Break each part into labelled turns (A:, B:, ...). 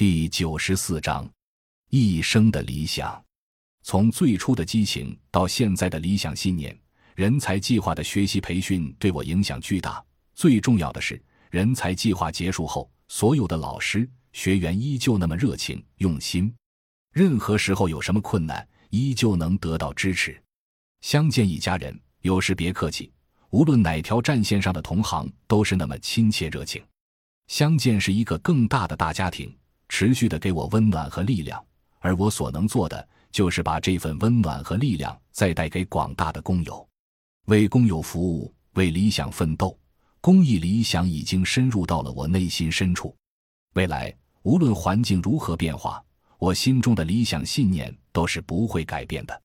A: 第九十四章，一生的理想。从最初的激情到现在的理想信念，人才计划的学习培训对我影响巨大。最重要的是，人才计划结束后，所有的老师学员依旧那么热情用心，任何时候有什么困难，依旧能得到支持。相见一家人，有事别客气。无论哪条战线上的同行，都是那么亲切热情。相见是一个更大的大家庭，持续的给我温暖和力量。而我所能做的，就是把这份温暖和力量再带给广大的工友，为工友服务，为理想奋斗。公益理想已经深入到了我内心深处。未来无论环境如何变化，我心中的理想信念都是不会改变的。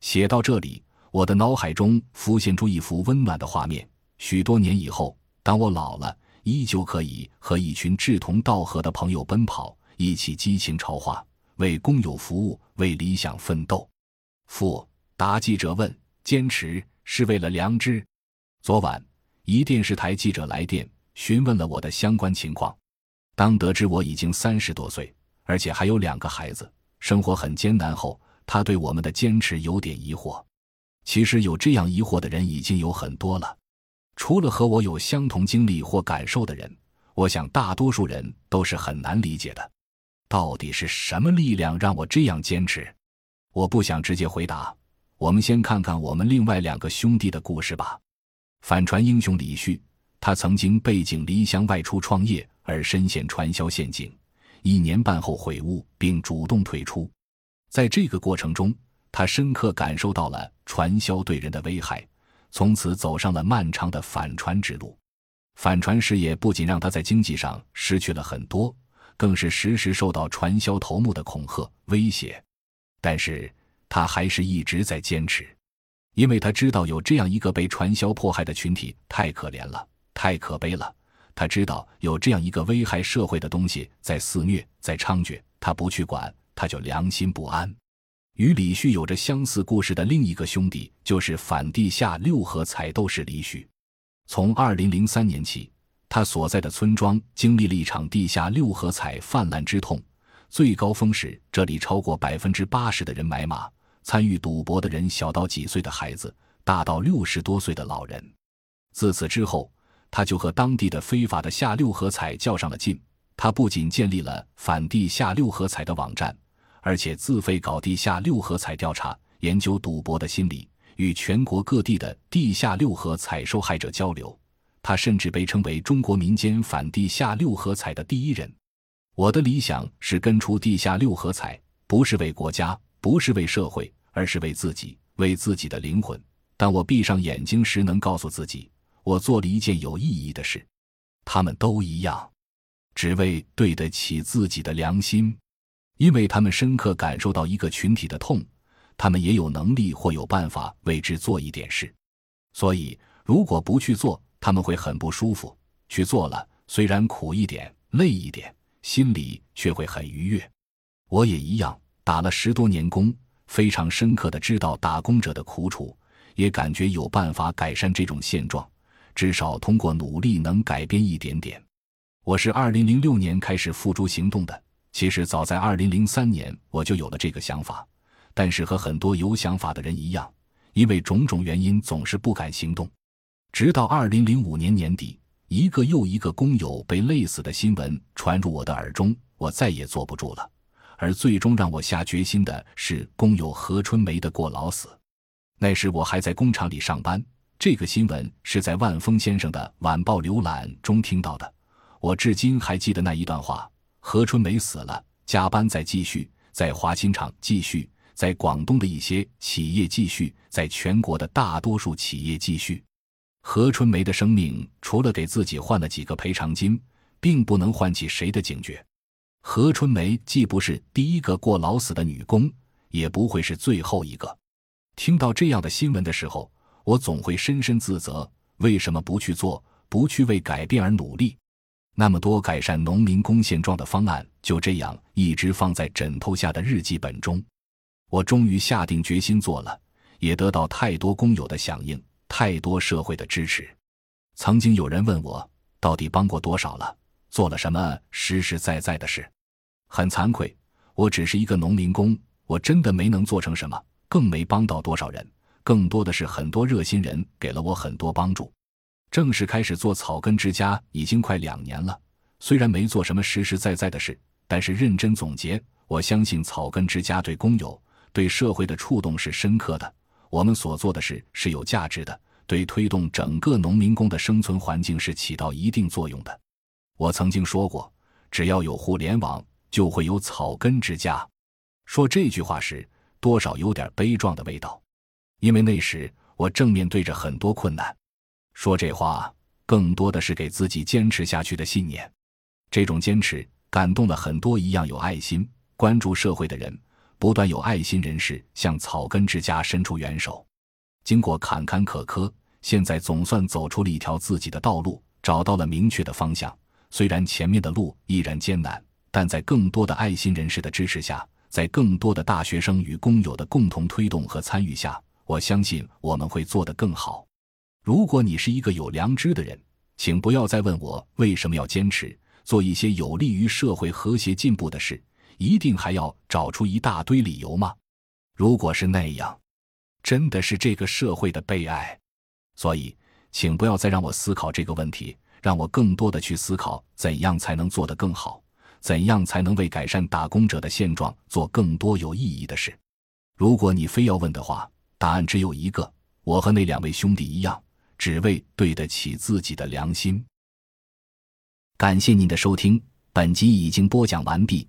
A: 写到这里。我的脑海中浮现出一幅温暖的画面。许多年以后，当我老了，依旧可以和一群志同道合的朋友奔跑，一起激情超话，为工友服务，为理想奋斗。父答记者问：“坚持是为了良知？”昨晚，一电视台记者来电询问了我的相关情况。当得知我已经三十多岁，而且还有两个孩子，生活很艰难后，他对我们的坚持有点疑惑。其实有这样疑惑的人已经有很多了，除了和我有相同经历或感受的人，我想大多数人都是很难理解的。到底是什么力量让我这样坚持？我不想直接回答。我们先看看我们另外两个兄弟的故事吧。反传英雄李旭，他曾经背井离乡外出创业，而深陷传销陷阱，一年半后悔悟并主动退出。在这个过程中，他深刻感受到了传销对人的危害，从此走上了漫长的反传之路。反传事业不仅让他在经济上失去了很多，更是时时受到传销头目的恐吓威胁。但是他还是一直在坚持，因为他知道有这样一个被传销迫害的群体太可怜了，太可悲了。他知道有这样一个危害社会的东西在肆虐，在猖獗，他不去管，他就良心不安。与李旭有着相似故事的另一个兄弟，就是反地下六合彩斗士李旭。从二零零三年起，他所在的村庄经历了一场地下六合彩泛滥之痛，最高峰时，这里超过百分之八十的人买马，参与赌博的人小到几岁的孩子，大到六十多岁的老人。自此之后，他就和当地的非法的下六合彩较上了劲。他不仅建立了反地下六合彩的网站。而且自费搞地下六合彩调查，研究赌博的心理，与全国各地的地下六合彩受害者交流。他甚至被称为中国民间反地下六合彩的第一人。我的理想是根除地下六合彩，不是为国家，不是为社会，而是为自己，为自己的灵魂。当我闭上眼睛时，能告诉自己，我做了一件有意义的事。他们都一样，只为对得起自己的良心。因为他们深刻感受到一个群体的痛，他们也有能力或有办法为之做一点事，所以如果不去做，他们会很不舒服；去做了，虽然苦一点、累一点，心里却会很愉悦。我也一样，打了十多年工，非常深刻的知道打工者的苦楚，也感觉有办法改善这种现状，至少通过努力能改变一点点。我是二零零六年开始付诸行动的。其实早在二零零三年我就有了这个想法，但是和很多有想法的人一样，因为种种原因总是不敢行动。直到二零零五年年底，一个又一个工友被累死的新闻传入我的耳中，我再也坐不住了。而最终让我下决心的是工友何春梅的过劳死。那时我还在工厂里上班，这个新闻是在万峰先生的晚报浏览中听到的。我至今还记得那一段话。何春梅死了，加班在继续，在华新厂继续，在广东的一些企业继续，在全国的大多数企业继续。何春梅的生命除了给自己换了几个赔偿金，并不能唤起谁的警觉。何春梅既不是第一个过劳死的女工，也不会是最后一个。听到这样的新闻的时候，我总会深深自责：为什么不去做，不去为改变而努力？那么多改善农民工现状的方案，就这样一直放在枕头下的日记本中。我终于下定决心做了，也得到太多工友的响应，太多社会的支持。曾经有人问我，到底帮过多少了，做了什么实实在在的事？很惭愧，我只是一个农民工，我真的没能做成什么，更没帮到多少人。更多的是很多热心人给了我很多帮助。正式开始做草根之家已经快两年了，虽然没做什么实实在在的事，但是认真总结，我相信草根之家对工友、对社会的触动是深刻的。我们所做的事是有价值的，对推动整个农民工的生存环境是起到一定作用的。我曾经说过，只要有互联网，就会有草根之家。说这句话时，多少有点悲壮的味道。因为那时我正面对着很多困难，说这话更多的是给自己坚持下去的信念。这种坚持感动了很多一样有爱心、关注社会的人，不断有爱心人士向草根之家伸出援手。经过坎坎坷坷，现在总算走出了一条自己的道路，找到了明确的方向。虽然前面的路依然艰难，但在更多的爱心人士的支持下，在更多的大学生与工友的共同推动和参与下。我相信我们会做得更好。如果你是一个有良知的人，请不要再问我为什么要坚持做一些有利于社会和谐进步的事，一定还要找出一大堆理由吗？如果是那样，真的是这个社会的悲哀。所以，请不要再让我思考这个问题，让我更多的去思考怎样才能做得更好，怎样才能为改善打工者的现状做更多有意义的事。如果你非要问的话，答案只有一个，我和那两位兄弟一样，只为对得起自己的良心。感谢您的收听，本集已经播讲完毕。